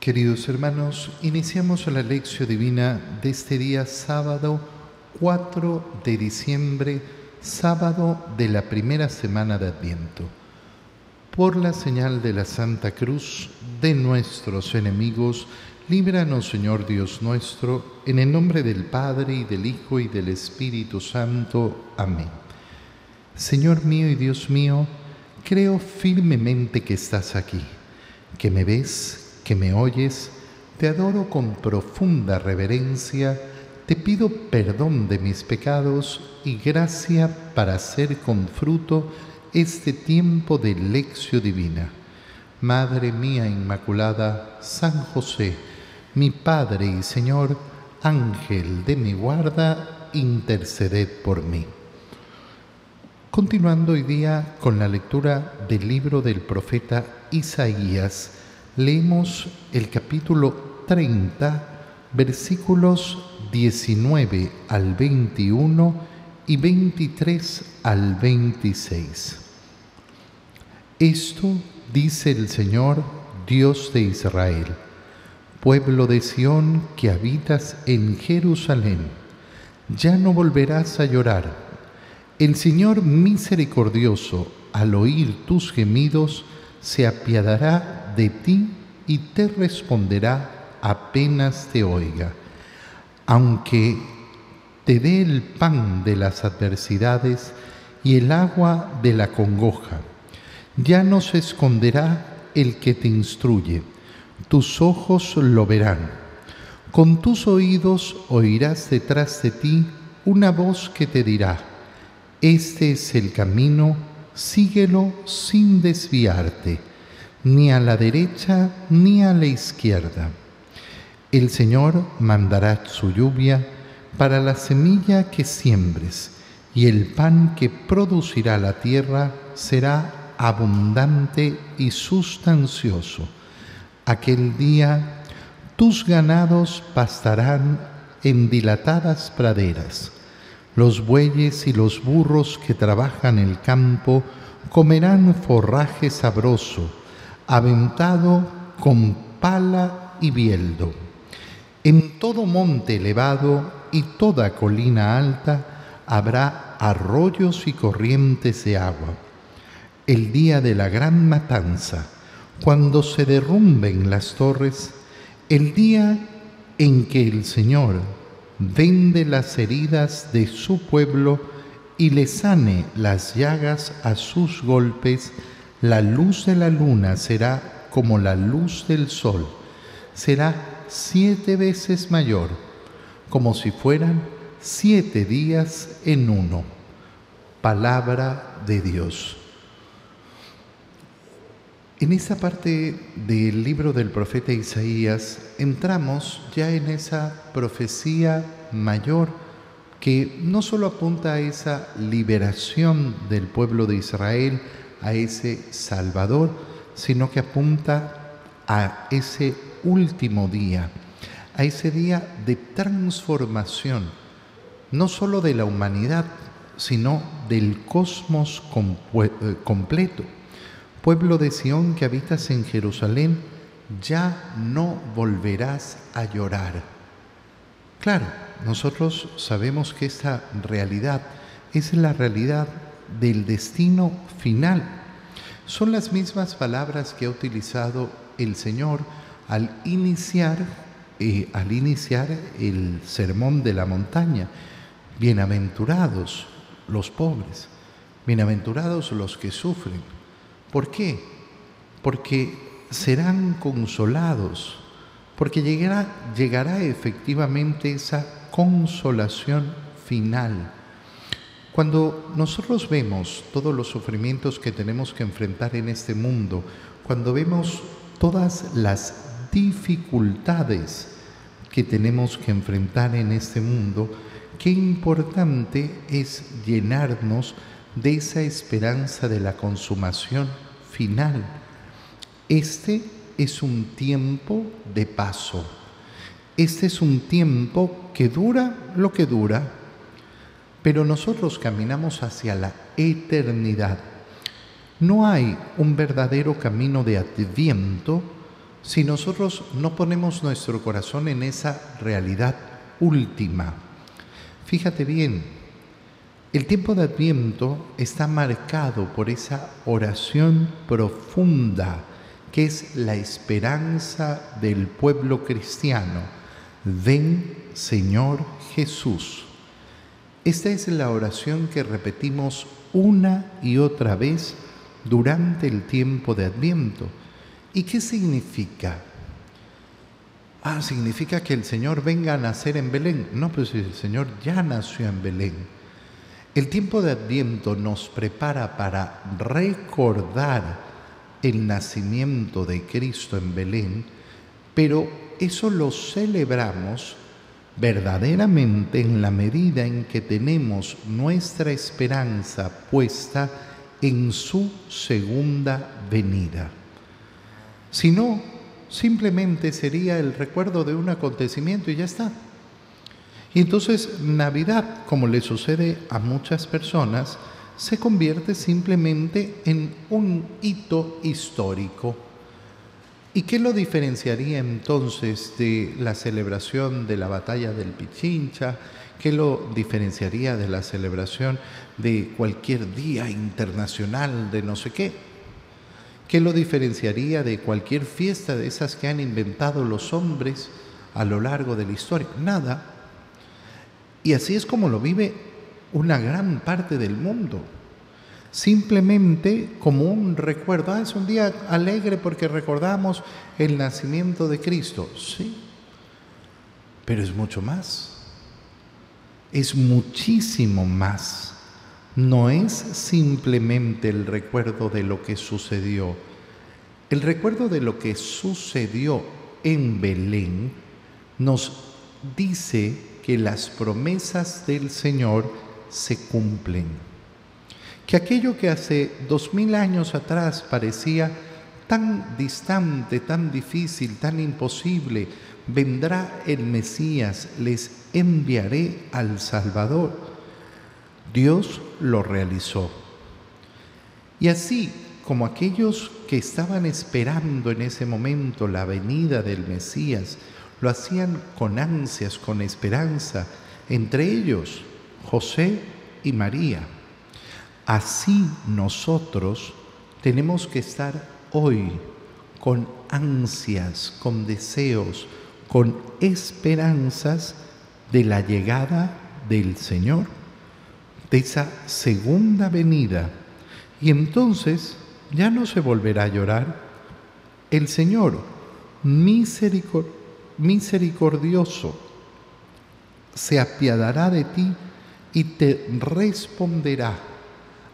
Queridos hermanos, iniciamos la lección divina de este día sábado 4 de diciembre, sábado de la primera semana de Adviento. Por la señal de la Santa Cruz de nuestros enemigos, líbranos Señor Dios nuestro, en el nombre del Padre y del Hijo y del Espíritu Santo. Amén. Señor mío y Dios mío, creo firmemente que estás aquí, que me ves que me oyes, te adoro con profunda reverencia, te pido perdón de mis pecados y gracia para hacer con fruto este tiempo de lección divina. Madre mía Inmaculada, San José, mi Padre y Señor, Ángel de mi guarda, interceded por mí. Continuando hoy día con la lectura del libro del profeta Isaías, leemos el capítulo 30, versículos 19 al 21 y 23 al 26. Esto dice el Señor, Dios de Israel, pueblo de Sión que habitas en Jerusalén, ya no volverás a llorar. El Señor misericordioso, al oír tus gemidos, se apiadará de ti y te responderá apenas te oiga. Aunque te dé el pan de las adversidades y el agua de la congoja, ya no se esconderá el que te instruye, tus ojos lo verán. Con tus oídos oirás detrás de ti una voz que te dirá, este es el camino, síguelo sin desviarte ni a la derecha ni a la izquierda. El Señor mandará su lluvia para la semilla que siembres, y el pan que producirá la tierra será abundante y sustancioso. Aquel día tus ganados pastarán en dilatadas praderas. Los bueyes y los burros que trabajan el campo comerán forraje sabroso aventado con pala y bieldo. En todo monte elevado y toda colina alta habrá arroyos y corrientes de agua. El día de la gran matanza, cuando se derrumben las torres, el día en que el Señor vende las heridas de su pueblo y le sane las llagas a sus golpes, la luz de la luna será como la luz del sol, será siete veces mayor, como si fueran siete días en uno. Palabra de Dios. En esta parte del libro del profeta Isaías entramos ya en esa profecía mayor que no solo apunta a esa liberación del pueblo de Israel, a ese Salvador, sino que apunta a ese último día, a ese día de transformación, no solo de la humanidad, sino del cosmos eh, completo. Pueblo de Sión que habitas en Jerusalén, ya no volverás a llorar. Claro, nosotros sabemos que esta realidad es la realidad del destino final. Son las mismas palabras que ha utilizado el Señor al iniciar, eh, al iniciar el sermón de la montaña. Bienaventurados los pobres, bienaventurados los que sufren. ¿Por qué? Porque serán consolados, porque llegará, llegará efectivamente esa consolación final cuando nosotros vemos todos los sufrimientos que tenemos que enfrentar en este mundo, cuando vemos todas las dificultades que tenemos que enfrentar en este mundo, qué importante es llenarnos de esa esperanza de la consumación final. Este es un tiempo de paso. Este es un tiempo que dura lo que dura, pero nosotros caminamos hacia la eternidad. No hay un verdadero camino de adviento si nosotros no ponemos nuestro corazón en esa realidad última. Fíjate bien, el tiempo de Adviento está marcado por esa oración profunda que es la esperanza del pueblo cristiano. Ven, Señor Jesús. Esta es la oración que repetimos una y otra vez durante el tiempo de Adviento. ¿Y qué significa? Ah, significa que el Señor venga a nacer en Belén. No, pues el Señor ya nació en Belén. El tiempo de Adviento nos prepara para recordar el nacimiento de Cristo en Belén, pero eso lo celebramos verdaderamente en la medida en que tenemos nuestra esperanza puesta en su segunda venida. Si no, simplemente sería el recuerdo de un acontecimiento y ya está. Y entonces Navidad, como le sucede a muchas personas, se convierte simplemente en un hito histórico. ¿Y qué lo diferenciaría entonces de la celebración de la batalla del Pichincha? ¿Qué lo diferenciaría de la celebración de cualquier día internacional de no sé qué? ¿Qué lo diferenciaría de cualquier fiesta de esas que han inventado los hombres a lo largo de la historia? Nada. Y así es como lo vive una gran parte del mundo. Simplemente como un recuerdo. Ah, es un día alegre porque recordamos el nacimiento de Cristo. Sí, pero es mucho más. Es muchísimo más. No es simplemente el recuerdo de lo que sucedió. El recuerdo de lo que sucedió en Belén nos dice que las promesas del Señor se cumplen. Que aquello que hace dos mil años atrás parecía tan distante, tan difícil, tan imposible, vendrá el Mesías, les enviaré al Salvador. Dios lo realizó. Y así como aquellos que estaban esperando en ese momento la venida del Mesías, lo hacían con ansias, con esperanza, entre ellos José y María. Así nosotros tenemos que estar hoy con ansias, con deseos, con esperanzas de la llegada del Señor, de esa segunda venida. Y entonces ya no se volverá a llorar. El Señor, misericordioso, se apiadará de ti y te responderá,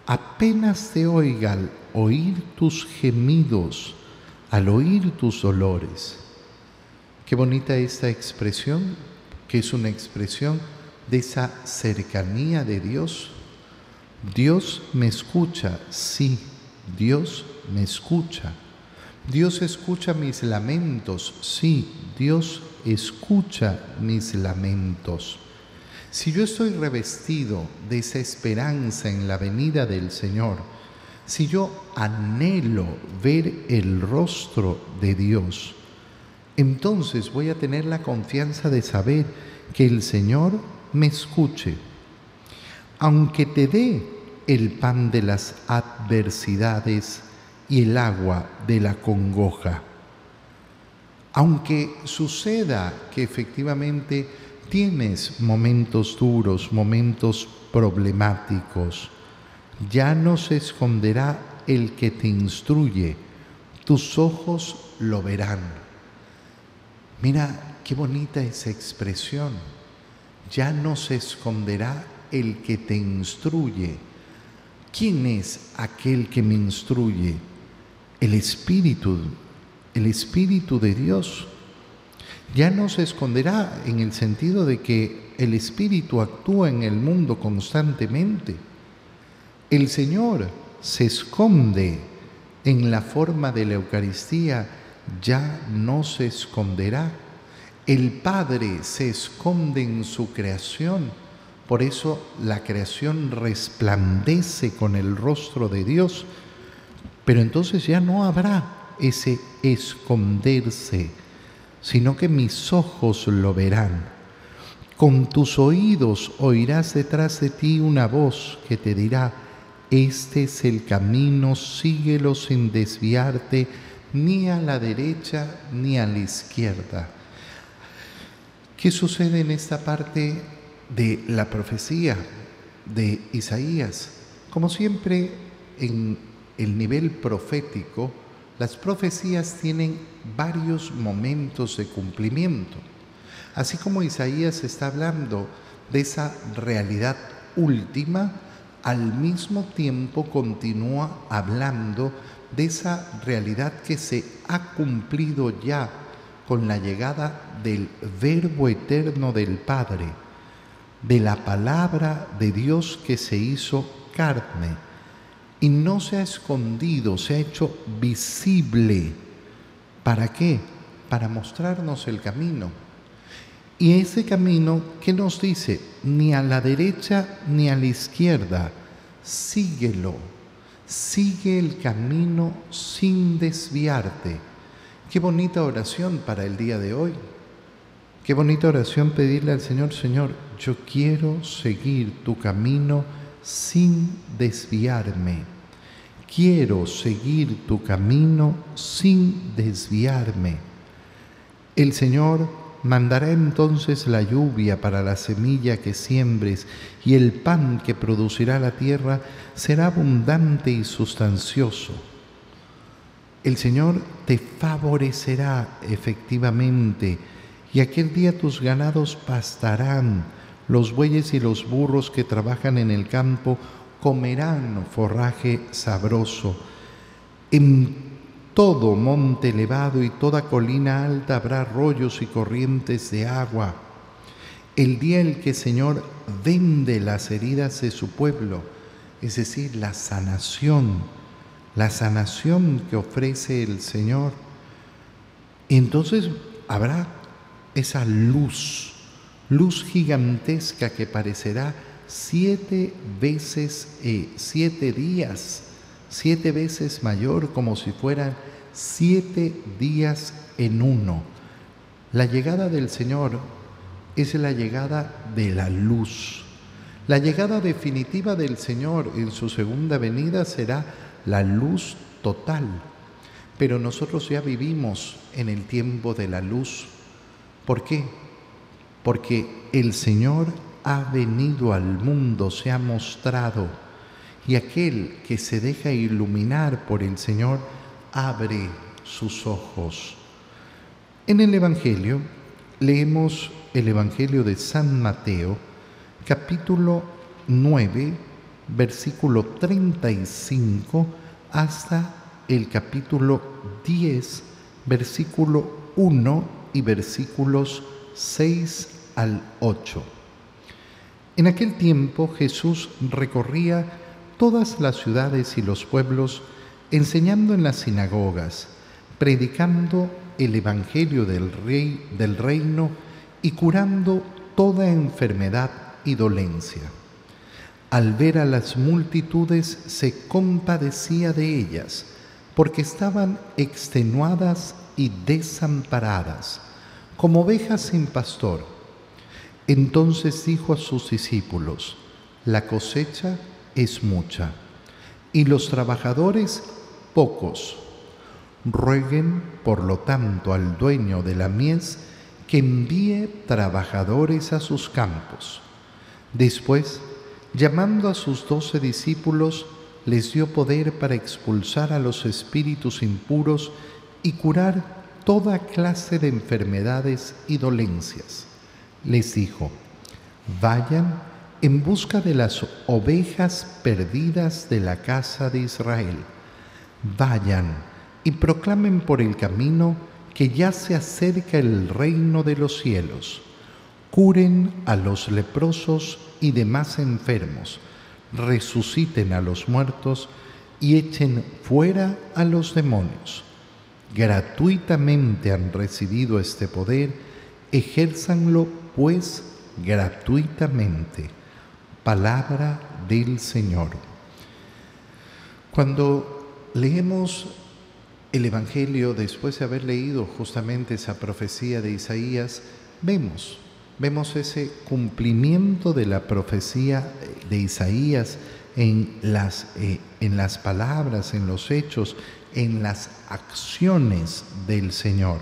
apenas te oiga al oír tus gemidos, al oír tus dolores. Qué bonita esta expresión, que es una expresión de esa cercanía de Dios. Dios me escucha, sí, Dios me escucha. Dios escucha mis lamentos, sí, Dios escucha mis lamentos. Si yo estoy revestido de esa esperanza en la venida del Señor, si yo anhelo ver el rostro de Dios, entonces voy a tener la confianza de saber que el Señor me escuche. Aunque te dé el pan de las adversidades y el agua de la congoja, aunque suceda que efectivamente tienes momentos duros, momentos problemáticos, ya no se esconderá el que te instruye, tus ojos lo verán. Mira qué bonita esa expresión, ya no se esconderá el que te instruye. ¿Quién es aquel que me instruye? El Espíritu, el Espíritu de Dios ya no se esconderá en el sentido de que el Espíritu actúa en el mundo constantemente. El Señor se esconde en la forma de la Eucaristía, ya no se esconderá. El Padre se esconde en su creación, por eso la creación resplandece con el rostro de Dios, pero entonces ya no habrá ese esconderse, sino que mis ojos lo verán. Con tus oídos oirás detrás de ti una voz que te dirá, este es el camino, síguelo sin desviarte ni a la derecha ni a la izquierda. ¿Qué sucede en esta parte de la profecía de Isaías? Como siempre en el nivel profético, las profecías tienen varios momentos de cumplimiento. Así como Isaías está hablando de esa realidad última, al mismo tiempo continúa hablando de esa realidad que se ha cumplido ya con la llegada del Verbo eterno del Padre, de la palabra de Dios que se hizo carne y no se ha escondido, se ha hecho visible. ¿Para qué? Para mostrarnos el camino. Y ese camino, ¿qué nos dice? Ni a la derecha ni a la izquierda, síguelo, sigue el camino sin desviarte. Qué bonita oración para el día de hoy. Qué bonita oración pedirle al Señor, Señor, yo quiero seguir tu camino sin desviarme. Quiero seguir tu camino sin desviarme. El Señor mandará entonces la lluvia para la semilla que siembres y el pan que producirá la tierra será abundante y sustancioso. El Señor te favorecerá efectivamente y aquel día tus ganados pastarán los bueyes y los burros que trabajan en el campo comerán forraje sabroso. En todo monte elevado y toda colina alta habrá arroyos y corrientes de agua. El día en que el Señor vende las heridas de su pueblo, es decir, la sanación, la sanación que ofrece el Señor, entonces habrá esa luz luz gigantesca que parecerá siete veces, eh, siete días, siete veces mayor, como si fueran siete días en uno. La llegada del Señor es la llegada de la luz. La llegada definitiva del Señor en su segunda venida será la luz total. Pero nosotros ya vivimos en el tiempo de la luz. ¿Por qué? Porque el Señor ha venido al mundo, se ha mostrado, y aquel que se deja iluminar por el Señor abre sus ojos. En el Evangelio leemos el Evangelio de San Mateo, capítulo 9, versículo 35 hasta el capítulo 10, versículo 1 y versículos 6 al 8. En aquel tiempo Jesús recorría todas las ciudades y los pueblos, enseñando en las sinagogas, predicando el Evangelio del, rey, del reino y curando toda enfermedad y dolencia. Al ver a las multitudes se compadecía de ellas, porque estaban extenuadas y desamparadas, como ovejas sin pastor entonces dijo a sus discípulos, la cosecha es mucha y los trabajadores pocos. Rueguen, por lo tanto, al dueño de la mies que envíe trabajadores a sus campos. Después, llamando a sus doce discípulos, les dio poder para expulsar a los espíritus impuros y curar toda clase de enfermedades y dolencias les dijo, vayan en busca de las ovejas perdidas de la casa de Israel. Vayan y proclamen por el camino que ya se acerca el reino de los cielos. Curen a los leprosos y demás enfermos, resuciten a los muertos y echen fuera a los demonios. Gratuitamente han recibido este poder, ejérzanlo pues gratuitamente. Palabra del Señor. Cuando leemos el Evangelio, después de haber leído justamente esa profecía de Isaías, vemos, vemos ese cumplimiento de la profecía de Isaías en las, eh, en las palabras, en los hechos, en las acciones del Señor.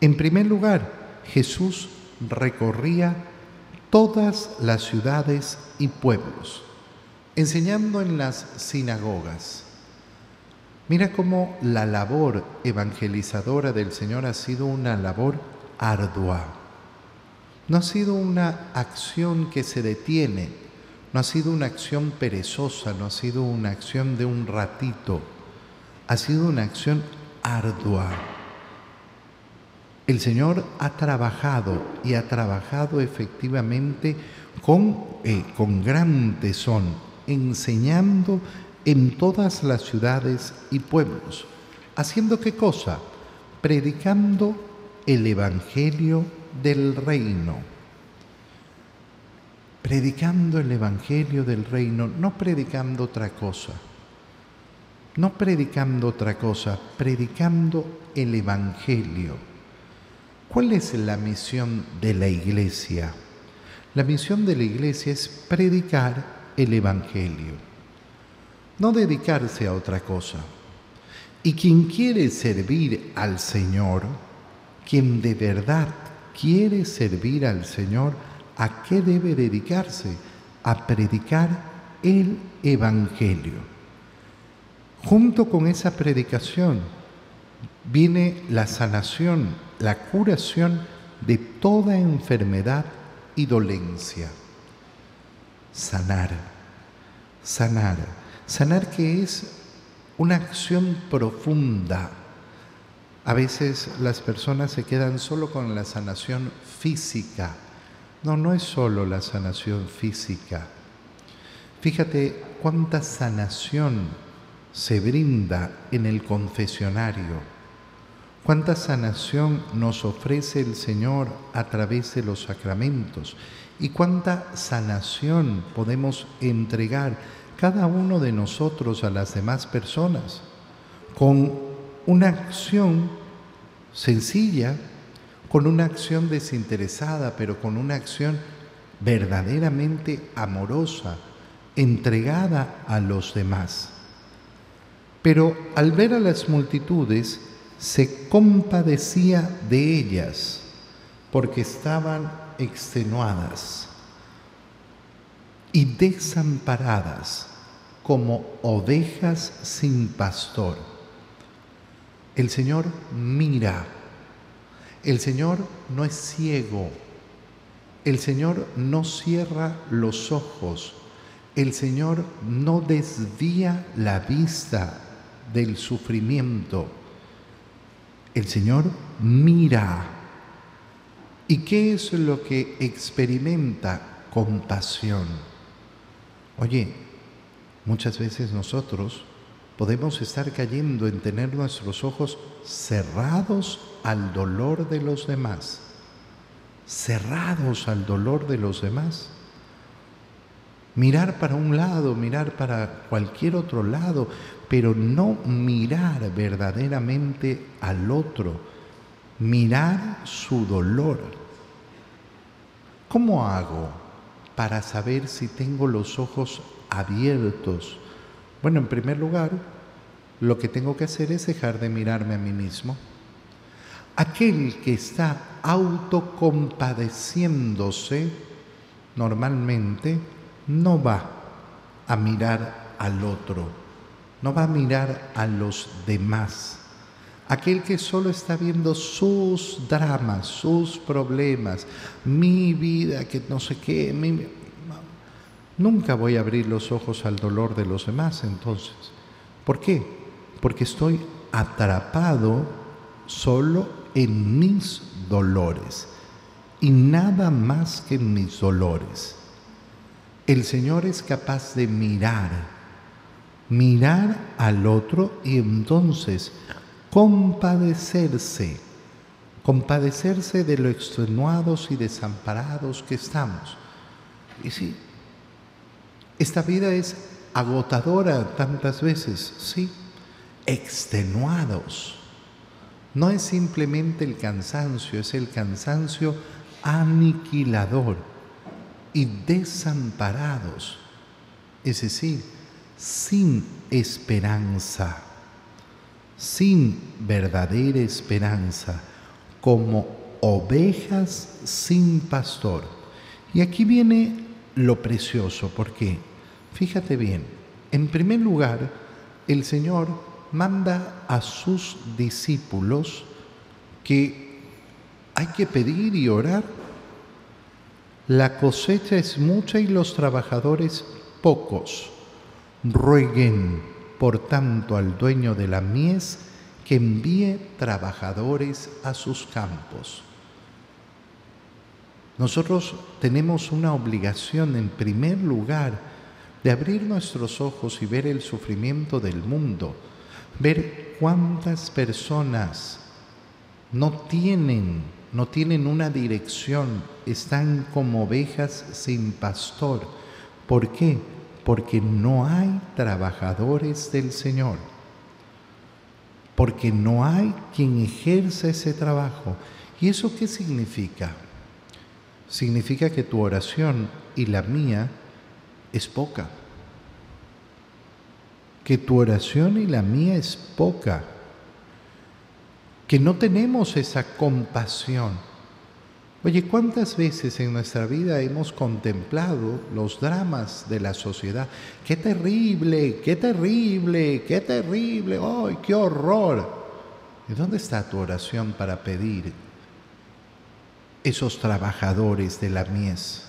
En primer lugar, Jesús recorría todas las ciudades y pueblos, enseñando en las sinagogas. Mira cómo la labor evangelizadora del Señor ha sido una labor ardua. No ha sido una acción que se detiene, no ha sido una acción perezosa, no ha sido una acción de un ratito, ha sido una acción ardua. El Señor ha trabajado y ha trabajado efectivamente con, eh, con gran tesón, enseñando en todas las ciudades y pueblos. ¿Haciendo qué cosa? Predicando el Evangelio del reino. Predicando el Evangelio del reino, no predicando otra cosa. No predicando otra cosa, predicando el Evangelio. ¿Cuál es la misión de la iglesia? La misión de la iglesia es predicar el Evangelio no dedicarse a otra cosa. Y quien quiere servir al Señor, quien de verdad quiere servir al Señor, ¿a qué debe dedicarse? A predicar el Evangelio. Junto con esa predicación viene la sanación, la curación de toda enfermedad y dolencia. Sanar, sanar Sanar que es una acción profunda. A veces las personas se quedan solo con la sanación física. No, no es solo la sanación física. Fíjate cuánta sanación se brinda en el confesionario, cuánta sanación nos ofrece el Señor a través de los sacramentos y cuánta sanación podemos entregar cada uno de nosotros a las demás personas con una acción sencilla, con una acción desinteresada, pero con una acción verdaderamente amorosa, entregada a los demás. Pero al ver a las multitudes, se compadecía de ellas, porque estaban extenuadas y desamparadas como ovejas sin pastor. El Señor mira. El Señor no es ciego. El Señor no cierra los ojos. El Señor no desvía la vista del sufrimiento. El Señor mira. ¿Y qué es lo que experimenta? Compasión. Oye, Muchas veces nosotros podemos estar cayendo en tener nuestros ojos cerrados al dolor de los demás, cerrados al dolor de los demás. Mirar para un lado, mirar para cualquier otro lado, pero no mirar verdaderamente al otro, mirar su dolor. ¿Cómo hago para saber si tengo los ojos abiertos. Bueno, en primer lugar, lo que tengo que hacer es dejar de mirarme a mí mismo. Aquel que está autocompadeciéndose normalmente no va a mirar al otro, no va a mirar a los demás. Aquel que solo está viendo sus dramas, sus problemas, mi vida, que no sé qué, mi, Nunca voy a abrir los ojos al dolor de los demás entonces. ¿Por qué? Porque estoy atrapado solo en mis dolores y nada más que en mis dolores. El Señor es capaz de mirar, mirar al otro y entonces compadecerse, compadecerse de lo extenuados y desamparados que estamos. Y sí, esta vida es agotadora tantas veces, sí. extenuados. No es simplemente el cansancio, es el cansancio aniquilador y desamparados, es decir, sin esperanza, sin verdadera esperanza, como ovejas sin pastor. Y aquí viene lo precioso, porque fíjate bien, en primer lugar, el Señor manda a sus discípulos que hay que pedir y orar. La cosecha es mucha y los trabajadores pocos. Rueguen, por tanto, al dueño de la mies que envíe trabajadores a sus campos. Nosotros tenemos una obligación, en primer lugar, de abrir nuestros ojos y ver el sufrimiento del mundo, ver cuántas personas no tienen, no tienen una dirección, están como ovejas sin pastor. ¿Por qué? Porque no hay trabajadores del Señor, porque no hay quien ejerza ese trabajo. ¿Y eso qué significa? significa que tu oración y la mía es poca. Que tu oración y la mía es poca. Que no tenemos esa compasión. Oye, ¿cuántas veces en nuestra vida hemos contemplado los dramas de la sociedad? ¡Qué terrible! ¡Qué terrible! ¡Qué terrible! ¡Ay, qué horror! ¿Y dónde está tu oración para pedir esos trabajadores de la mies?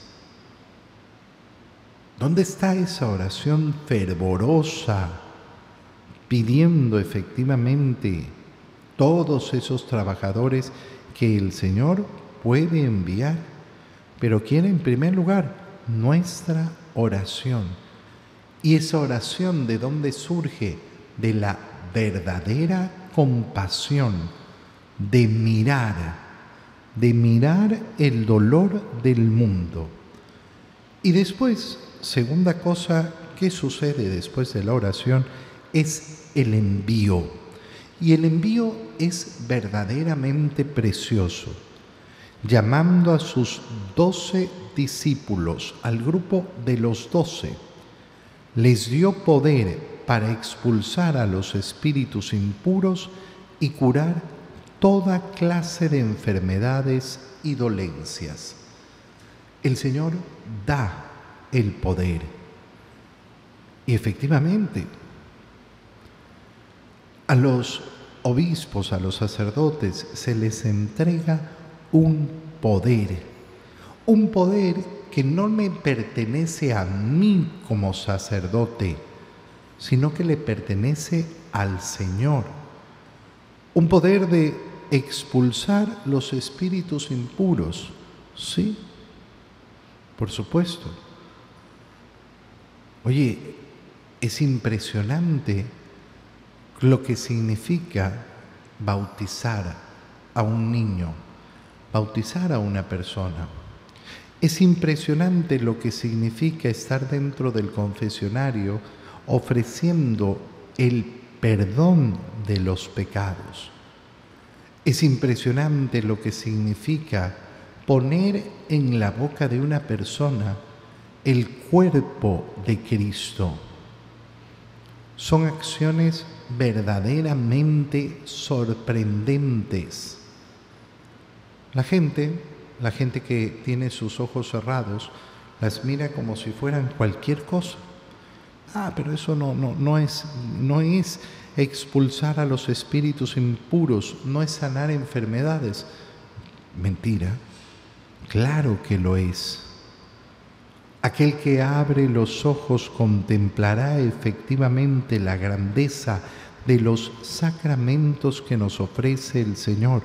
¿Dónde está esa oración fervorosa pidiendo efectivamente todos esos trabajadores que el Señor puede enviar? Pero quiere en primer lugar nuestra oración. ¿Y esa oración de dónde surge? De la verdadera compasión, de mirar de mirar el dolor del mundo. Y después, segunda cosa que sucede después de la oración es el envío. Y el envío es verdaderamente precioso. Llamando a sus doce discípulos, al grupo de los doce, les dio poder para expulsar a los espíritus impuros y curar toda clase de enfermedades y dolencias. El Señor da el poder. Y efectivamente, a los obispos, a los sacerdotes, se les entrega un poder. Un poder que no me pertenece a mí como sacerdote, sino que le pertenece al Señor. Un poder de expulsar los espíritus impuros. Sí, por supuesto. Oye, es impresionante lo que significa bautizar a un niño, bautizar a una persona. Es impresionante lo que significa estar dentro del confesionario ofreciendo el perdón de los pecados. Es impresionante lo que significa poner en la boca de una persona el cuerpo de Cristo. Son acciones verdaderamente sorprendentes. La gente, la gente que tiene sus ojos cerrados, las mira como si fueran cualquier cosa. Ah, pero eso no, no, no es, no es expulsar a los espíritus impuros, no es sanar enfermedades. Mentira, claro que lo es. Aquel que abre los ojos contemplará efectivamente la grandeza de los sacramentos que nos ofrece el Señor.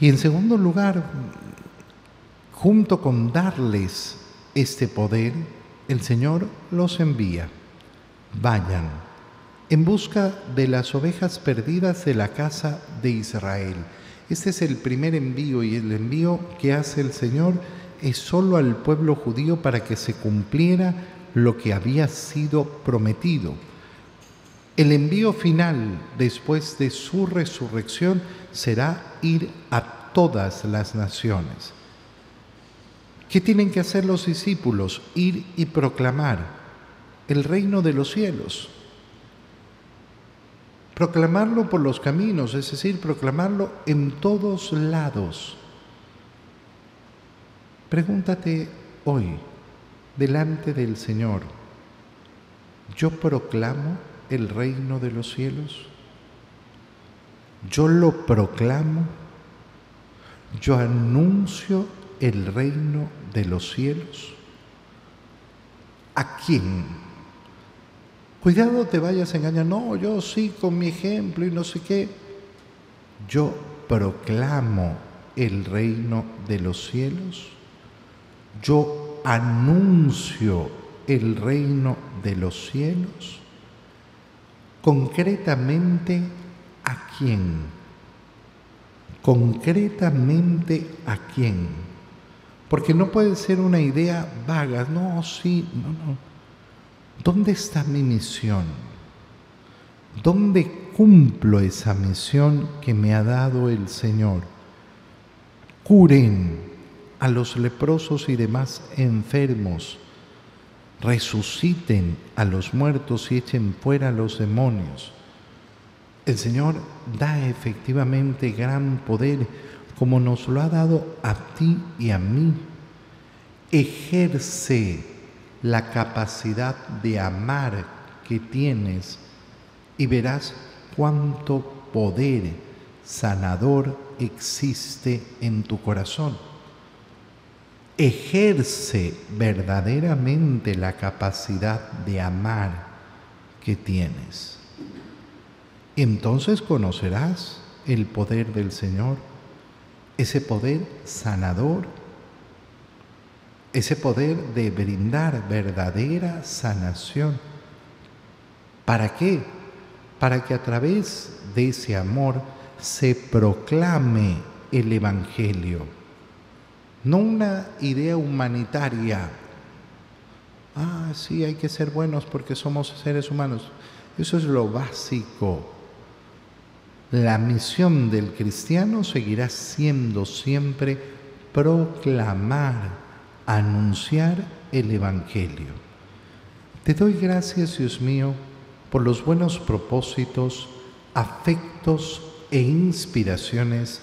Y en segundo lugar, junto con darles este poder, el Señor los envía. Vayan en busca de las ovejas perdidas de la casa de Israel. Este es el primer envío y el envío que hace el Señor solo al pueblo judío para que se cumpliera lo que había sido prometido. El envío final después de su resurrección será ir a todas las naciones. ¿Qué tienen que hacer los discípulos? Ir y proclamar el reino de los cielos. Proclamarlo por los caminos, es decir, proclamarlo en todos lados. Pregúntate hoy, delante del Señor, ¿yo proclamo el reino de los cielos? Yo lo proclamo, yo anuncio el reino de los cielos. ¿A quién? Cuidado te vayas a engañar. No, yo sí con mi ejemplo y no sé qué. Yo proclamo el reino de los cielos. Yo anuncio el reino de los cielos concretamente a quién. Concretamente a quién. Porque no puede ser una idea vaga, no, sí, no, no. ¿Dónde está mi misión? ¿Dónde cumplo esa misión que me ha dado el Señor? Curen a los leprosos y demás enfermos resuciten a los muertos y echen fuera a los demonios. El Señor da efectivamente gran poder como nos lo ha dado a ti y a mí. Ejerce la capacidad de amar que tienes y verás cuánto poder sanador existe en tu corazón ejerce verdaderamente la capacidad de amar que tienes. Entonces conocerás el poder del Señor, ese poder sanador, ese poder de brindar verdadera sanación. ¿Para qué? Para que a través de ese amor se proclame el Evangelio no una idea humanitaria. Ah, sí, hay que ser buenos porque somos seres humanos. Eso es lo básico. La misión del cristiano seguirá siendo siempre proclamar, anunciar el Evangelio. Te doy gracias, Dios mío, por los buenos propósitos, afectos e inspiraciones